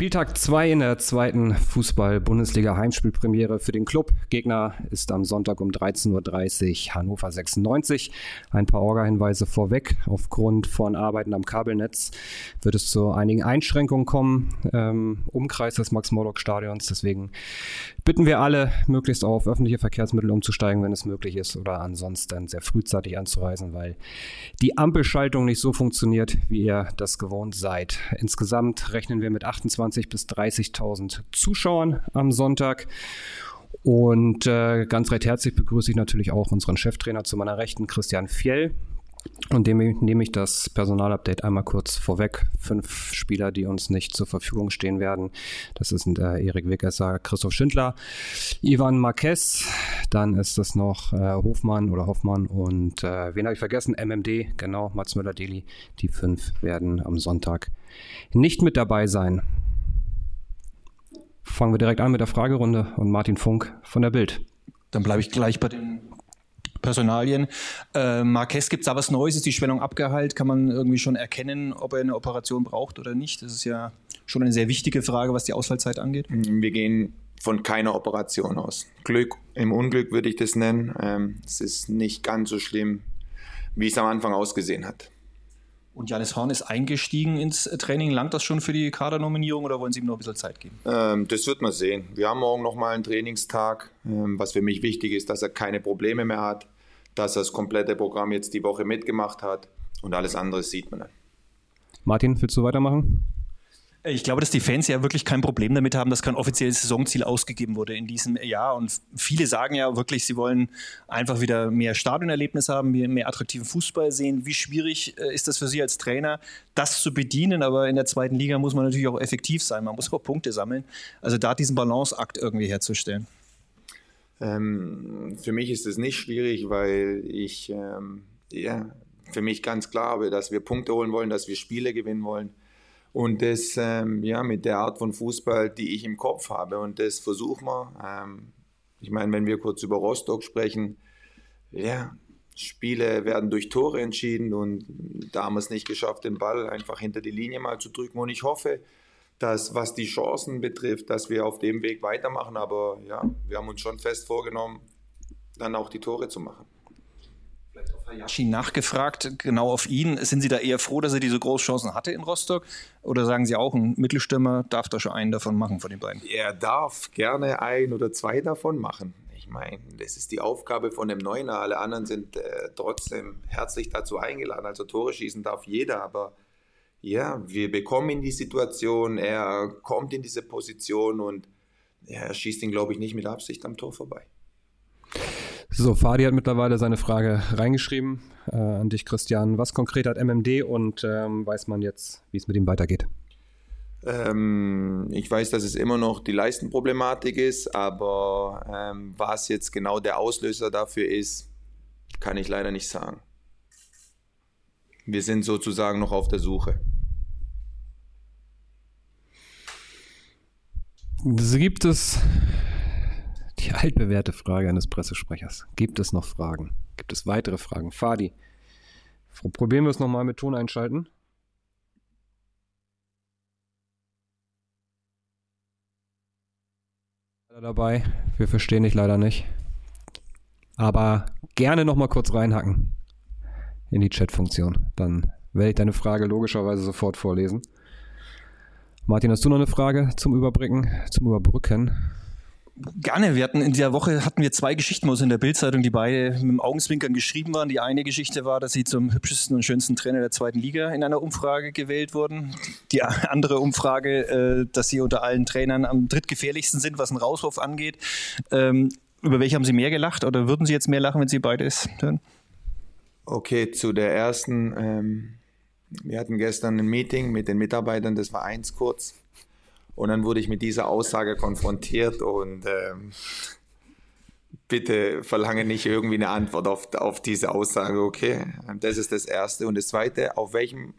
Spieltag 2 in der zweiten Fußball-Bundesliga Heimspielpremiere für den Club. Gegner ist am Sonntag um 13.30 Uhr Hannover 96. Ein paar Orga-Hinweise vorweg. Aufgrund von Arbeiten am Kabelnetz wird es zu einigen Einschränkungen kommen. Ähm, Umkreis des Max-Morlock-Stadions. Deswegen bitten wir alle, möglichst auf öffentliche Verkehrsmittel umzusteigen, wenn es möglich ist, oder ansonsten sehr frühzeitig anzureisen, weil die Ampelschaltung nicht so funktioniert, wie ihr das gewohnt seid. Insgesamt rechnen wir mit 28.000 bis 30.000 Zuschauern am Sonntag. Und äh, ganz recht herzlich begrüße ich natürlich auch unseren Cheftrainer zu meiner Rechten, Christian Fjell. Und dem nehme ich das Personalupdate einmal kurz vorweg. Fünf Spieler, die uns nicht zur Verfügung stehen werden. Das sind äh, Erik Weggesser, Christoph Schindler, Ivan Marquez, dann ist das noch äh, Hofmann oder Hoffmann und äh, wen habe ich vergessen? MMD, genau, Mats Müller-Deli. Die fünf werden am Sonntag nicht mit dabei sein. Fangen wir direkt an mit der Fragerunde und Martin Funk von der Bild. Dann bleibe ich gleich bei den Personalien. Äh, Marquez, gibt es da was Neues? Ist die Schwellung abgeheilt? Kann man irgendwie schon erkennen, ob er eine Operation braucht oder nicht? Das ist ja schon eine sehr wichtige Frage, was die Ausfallzeit angeht. Wir gehen von keiner Operation aus. Glück im Unglück würde ich das nennen. Ähm, es ist nicht ganz so schlimm, wie es am Anfang ausgesehen hat. Und Janis Horn ist eingestiegen ins Training. Langt das schon für die Kadernominierung oder wollen Sie ihm noch ein bisschen Zeit geben? Ähm, das wird man sehen. Wir haben morgen nochmal einen Trainingstag. Ähm, was für mich wichtig ist, dass er keine Probleme mehr hat, dass er das komplette Programm jetzt die Woche mitgemacht hat und alles andere sieht man dann. Martin, willst du weitermachen? Ich glaube, dass die Fans ja wirklich kein Problem damit haben, dass kein offizielles Saisonziel ausgegeben wurde in diesem Jahr. Und viele sagen ja wirklich, sie wollen einfach wieder mehr Stadionerlebnis haben, mehr, attraktiven Fußball sehen. Wie schwierig äh, ist das für Sie als Trainer, das zu bedienen? Aber in der zweiten Liga muss man natürlich auch effektiv sein. Man muss auch Punkte sammeln. Also da diesen Balanceakt irgendwie herzustellen. Ähm, für mich ist es nicht schwierig, weil ich ähm, ja, für mich ganz klar habe, dass wir Punkte holen wollen, dass wir Spiele gewinnen wollen. Und das ähm, ja, mit der Art von Fußball, die ich im Kopf habe. Und das versuchen wir. Ähm, ich meine, wenn wir kurz über Rostock sprechen, ja, Spiele werden durch Tore entschieden und da haben wir es nicht geschafft, den Ball einfach hinter die Linie mal zu drücken. Und ich hoffe, dass was die Chancen betrifft, dass wir auf dem Weg weitermachen. Aber ja, wir haben uns schon fest vorgenommen, dann auch die Tore zu machen. Vielleicht auf Hayashi nachgefragt, genau auf ihn. Sind Sie da eher froh, dass er diese Großchancen hatte in Rostock? Oder sagen Sie auch, ein Mittelstürmer darf da schon einen davon machen von den beiden? Er darf gerne ein oder zwei davon machen. Ich meine, das ist die Aufgabe von dem Neuner. Alle anderen sind äh, trotzdem herzlich dazu eingeladen. Also Tore schießen darf jeder, aber ja, wir bekommen ihn die Situation, er kommt in diese Position und er schießt ihn, glaube ich, nicht mit Absicht am Tor vorbei. So, Fadi hat mittlerweile seine Frage reingeschrieben äh, an dich, Christian. Was konkret hat MMD und ähm, weiß man jetzt, wie es mit ihm weitergeht? Ähm, ich weiß, dass es immer noch die Leistenproblematik ist, aber ähm, was jetzt genau der Auslöser dafür ist, kann ich leider nicht sagen. Wir sind sozusagen noch auf der Suche. Gibt es altbewährte Frage eines Pressesprechers. Gibt es noch Fragen? Gibt es weitere Fragen? Fadi, probieren wir es nochmal mit Ton einschalten. Dabei, wir verstehen dich leider nicht. Aber gerne nochmal kurz reinhacken in die Chat-Funktion. Dann werde ich deine Frage logischerweise sofort vorlesen. Martin, hast du noch eine Frage zum Überbrücken? Zum Überbrücken? Gerne. Wir hatten in dieser Woche hatten wir zwei Geschichten aus in der Bildzeitung, die beide mit dem Augenzwinkern geschrieben waren. Die eine Geschichte war, dass sie zum hübschesten und schönsten Trainer der zweiten Liga in einer Umfrage gewählt wurden. Die andere Umfrage, äh, dass sie unter allen Trainern am drittgefährlichsten sind, was einen Rauswurf angeht. Ähm, über welche haben Sie mehr gelacht oder würden Sie jetzt mehr lachen, wenn Sie beides hören? Okay, zu der ersten. Ähm, wir hatten gestern ein Meeting mit den Mitarbeitern des Vereins kurz. Und dann wurde ich mit dieser Aussage konfrontiert und ähm, bitte verlange nicht irgendwie eine Antwort auf, auf diese Aussage, okay? Das ist das Erste. Und das Zweite, auf welchem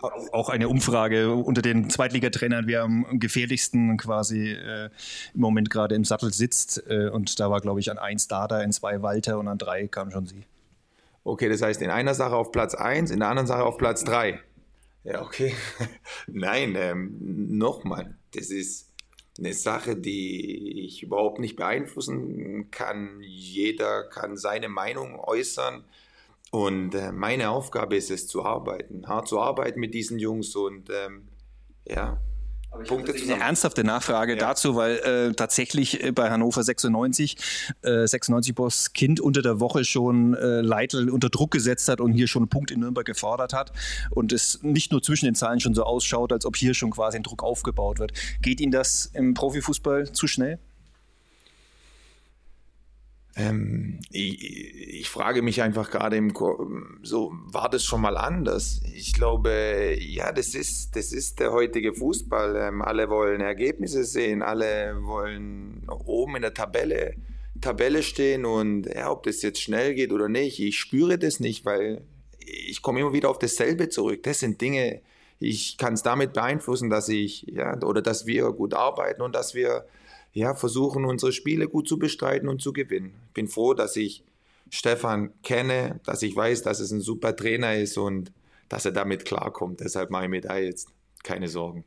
auch eine Umfrage unter den Zweitligatrainern, wer am gefährlichsten quasi äh, im Moment gerade im Sattel sitzt. Äh, und da war, glaube ich, an eins Dada, in zwei Walter und an drei kam schon sie. Okay, das heißt in einer Sache auf Platz 1, in der anderen Sache auf Platz 3. Ja, okay. Nein, ähm, nochmal, das ist eine Sache, die ich überhaupt nicht beeinflussen kann. Jeder kann seine Meinung äußern. Und äh, meine Aufgabe ist es zu arbeiten, hart zu arbeiten mit diesen Jungs und ähm, ja, Punkte. Eine ernsthafte Nachfrage ja. dazu, weil äh, tatsächlich äh, bei Hannover 96 äh, 96 Boss Kind unter der Woche schon äh, Leitl unter Druck gesetzt hat und hier schon einen Punkt in Nürnberg gefordert hat und es nicht nur zwischen den Zeilen schon so ausschaut, als ob hier schon quasi ein Druck aufgebaut wird. Geht Ihnen das im Profifußball zu schnell? Ähm, ich, ich, frage mich einfach gerade im so war das schon mal anders? Ich glaube, ja, das ist das ist der heutige Fußball. Ähm, alle wollen Ergebnisse sehen, alle wollen oben in der Tabelle Tabelle stehen und ja, ob das jetzt schnell geht oder nicht, ich spüre das nicht, weil ich komme immer wieder auf dasselbe zurück. Das sind Dinge, ich kann es damit beeinflussen, dass ich ja oder dass wir gut arbeiten und dass wir ja, versuchen, unsere Spiele gut zu bestreiten und zu gewinnen. Ich bin froh, dass ich Stefan kenne, dass ich weiß, dass es ein super Trainer ist und dass er damit klarkommt. Deshalb mache ich mir da jetzt keine Sorgen.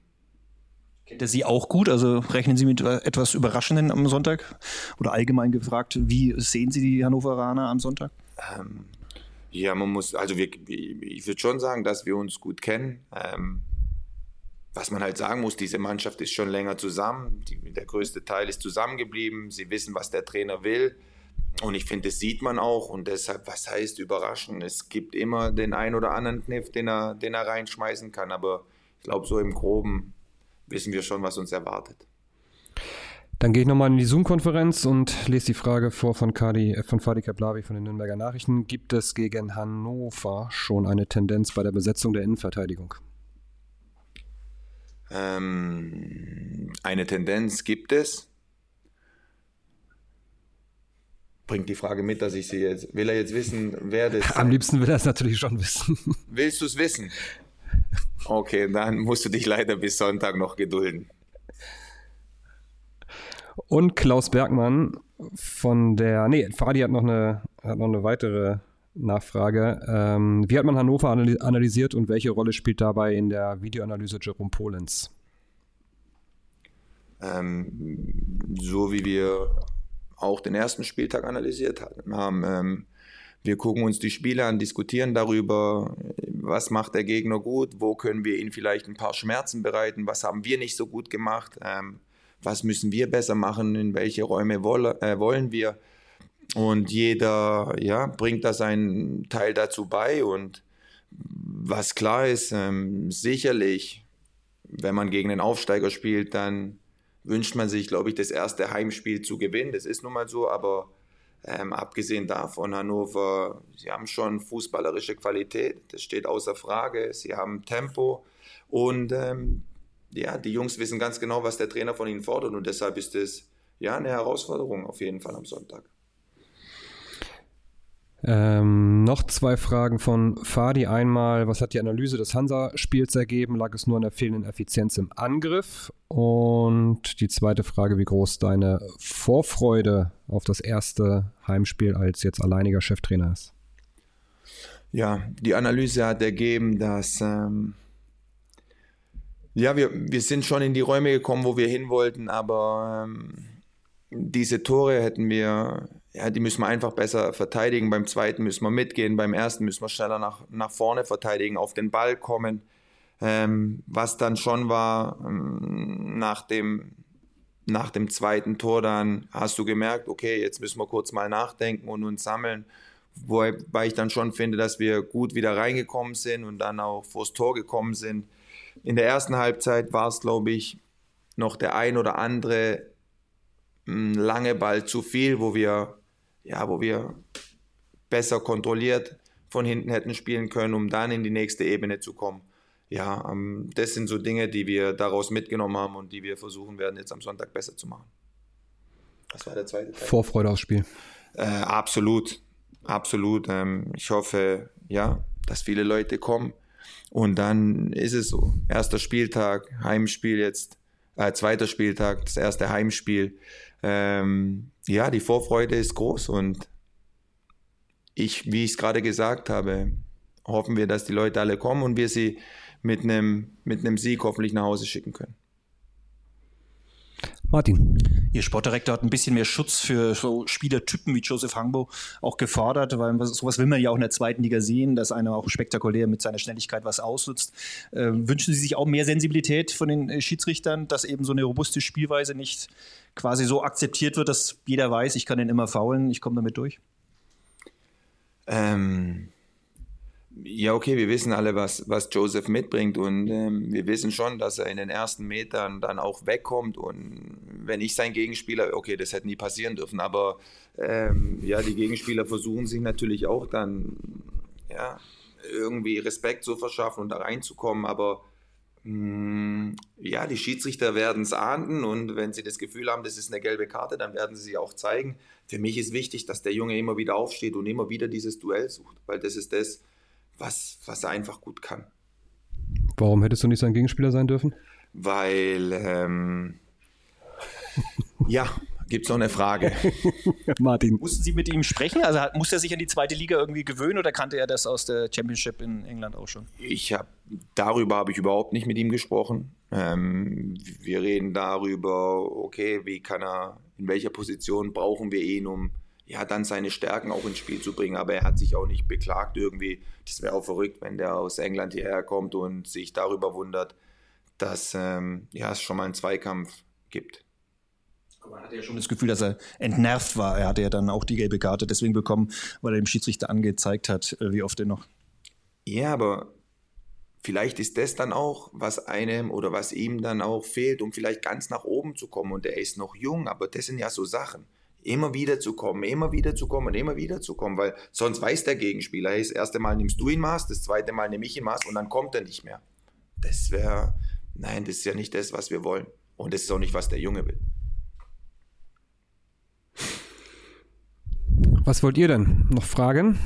Kennt er Sie auch gut? Also rechnen Sie mit etwas Überraschenden am Sonntag? Oder allgemein gefragt, wie sehen Sie die Hannoveraner am Sonntag? Ähm, ja, man muss, also wir, ich würde schon sagen, dass wir uns gut kennen. Ähm, was man halt sagen muss, diese Mannschaft ist schon länger zusammen. Die, der größte Teil ist zusammengeblieben. Sie wissen, was der Trainer will. Und ich finde, das sieht man auch. Und deshalb, was heißt überraschen? Es gibt immer den einen oder anderen Kniff, den er, den er reinschmeißen kann. Aber ich glaube, so im Groben wissen wir schon, was uns erwartet. Dann gehe ich nochmal in die Zoom-Konferenz und lese die Frage vor von, Kadi, von Fadi Kablavi von den Nürnberger Nachrichten. Gibt es gegen Hannover schon eine Tendenz bei der Besetzung der Innenverteidigung? Ähm, eine Tendenz gibt es. Bringt die Frage mit, dass ich sie jetzt. Will er jetzt wissen, wer das. Am liebsten will er es natürlich schon wissen. Willst du es wissen? Okay, dann musst du dich leider bis Sonntag noch gedulden. Und Klaus Bergmann von der. Nee, Fadi hat noch eine, hat noch eine weitere Nachfrage. Ähm, wie hat man Hannover analysiert und welche Rolle spielt dabei in der Videoanalyse Jerome Polens? Ähm, so wie wir auch den ersten Spieltag analysiert haben. Ähm, wir gucken uns die Spiele an, diskutieren darüber, was macht der Gegner gut, wo können wir ihm vielleicht ein paar Schmerzen bereiten, was haben wir nicht so gut gemacht, ähm, was müssen wir besser machen, in welche Räume wolle, äh, wollen wir. Und jeder ja, bringt da seinen Teil dazu bei. Und was klar ist, ähm, sicherlich, wenn man gegen einen Aufsteiger spielt, dann wünscht man sich, glaube ich, das erste Heimspiel zu gewinnen. Das ist nun mal so, aber ähm, abgesehen davon, Hannover, sie haben schon fußballerische Qualität, das steht außer Frage. Sie haben Tempo und ähm, ja, die Jungs wissen ganz genau, was der Trainer von ihnen fordert und deshalb ist es ja eine Herausforderung auf jeden Fall am Sonntag. Ähm, noch zwei Fragen von Fadi. Einmal, was hat die Analyse des Hansa-Spiels ergeben? Lag es nur an der fehlenden Effizienz im Angriff? Und die zweite Frage, wie groß deine Vorfreude auf das erste Heimspiel als jetzt alleiniger Cheftrainer ist? Ja, die Analyse hat ergeben, dass ähm, ja, wir, wir sind schon in die Räume gekommen, wo wir hin wollten, aber ähm, diese Tore hätten wir ja, die müssen wir einfach besser verteidigen. Beim zweiten müssen wir mitgehen, beim ersten müssen wir schneller nach, nach vorne verteidigen, auf den Ball kommen. Ähm, was dann schon war, ähm, nach, dem, nach dem zweiten Tor, dann hast du gemerkt, okay, jetzt müssen wir kurz mal nachdenken und uns sammeln. Wobei ich dann schon finde, dass wir gut wieder reingekommen sind und dann auch vors Tor gekommen sind. In der ersten Halbzeit war es, glaube ich, noch der ein oder andere hm, lange Ball zu viel, wo wir ja, wo wir besser kontrolliert von hinten hätten spielen können, um dann in die nächste Ebene zu kommen. Ja, ähm, das sind so Dinge, die wir daraus mitgenommen haben und die wir versuchen werden, jetzt am Sonntag besser zu machen. Das war der zweite Teil. Vorfreude aufs Spiel. Äh, absolut, absolut. Ähm, ich hoffe, ja, dass viele Leute kommen. Und dann ist es so. Erster Spieltag, Heimspiel jetzt, äh, zweiter Spieltag, das erste Heimspiel ähm, ja, die Vorfreude ist groß und ich, wie ich es gerade gesagt habe, hoffen wir, dass die Leute alle kommen und wir sie mit einem mit einem Sieg hoffentlich nach Hause schicken können. Martin. Ihr Sportdirektor hat ein bisschen mehr Schutz für so Spielertypen wie Joseph Hangbo auch gefordert, weil sowas will man ja auch in der zweiten Liga sehen, dass einer auch spektakulär mit seiner Schnelligkeit was ausnutzt. Äh, wünschen Sie sich auch mehr Sensibilität von den äh, Schiedsrichtern, dass eben so eine robuste Spielweise nicht quasi so akzeptiert wird, dass jeder weiß, ich kann den immer faulen, ich komme damit durch? Ähm, ja, okay, wir wissen alle, was, was Joseph mitbringt und ähm, wir wissen schon, dass er in den ersten Metern dann auch wegkommt und wenn ich sein Gegenspieler, okay, das hätte nie passieren dürfen, aber ähm, ja, die Gegenspieler versuchen sich natürlich auch dann ja, irgendwie Respekt zu verschaffen und da reinzukommen, aber mh, mm, ja, die Schiedsrichter werden es ahnden und wenn sie das Gefühl haben, das ist eine gelbe Karte, dann werden sie sie auch zeigen. Für mich ist wichtig, dass der Junge immer wieder aufsteht und immer wieder dieses Duell sucht, weil das ist das, was, was er einfach gut kann. Warum hättest du nicht sein Gegenspieler sein dürfen? Weil, ähm, ja, gibt es noch eine Frage. Martin. Mussten Sie mit ihm sprechen? Also musste er sich an die zweite Liga irgendwie gewöhnen oder kannte er das aus der Championship in England auch schon? Ich habe darüber habe ich überhaupt nicht mit ihm gesprochen. Ähm, wir reden darüber, okay, wie kann er, in welcher Position brauchen wir ihn, um ja, dann seine Stärken auch ins Spiel zu bringen. Aber er hat sich auch nicht beklagt irgendwie. Das wäre auch verrückt, wenn der aus England hierher kommt und sich darüber wundert, dass ähm, ja, es schon mal einen Zweikampf gibt. Er hatte ja schon das Gefühl, dass er entnervt war. Er hatte ja dann auch die gelbe Karte deswegen bekommen, weil er dem Schiedsrichter angezeigt hat, äh, wie oft er noch. Ja, aber vielleicht ist das dann auch, was einem oder was ihm dann auch fehlt, um vielleicht ganz nach oben zu kommen. Und er ist noch jung, aber das sind ja so Sachen immer wieder zu kommen, immer wieder zu kommen, immer wieder zu kommen, weil sonst weiß der Gegenspieler, das erste Mal nimmst du ihn Maß, das zweite Mal nehme ich ihn Maß und dann kommt er nicht mehr. Das wäre, nein, das ist ja nicht das, was wir wollen. Und das ist auch nicht, was der Junge will. Was wollt ihr denn? Noch Fragen?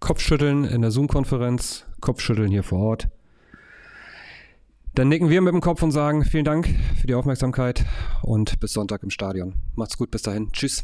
Kopfschütteln in der Zoom-Konferenz, Kopfschütteln hier vor Ort. Dann nicken wir mit dem Kopf und sagen vielen Dank für die Aufmerksamkeit und bis Sonntag im Stadion. Macht's gut, bis dahin. Tschüss.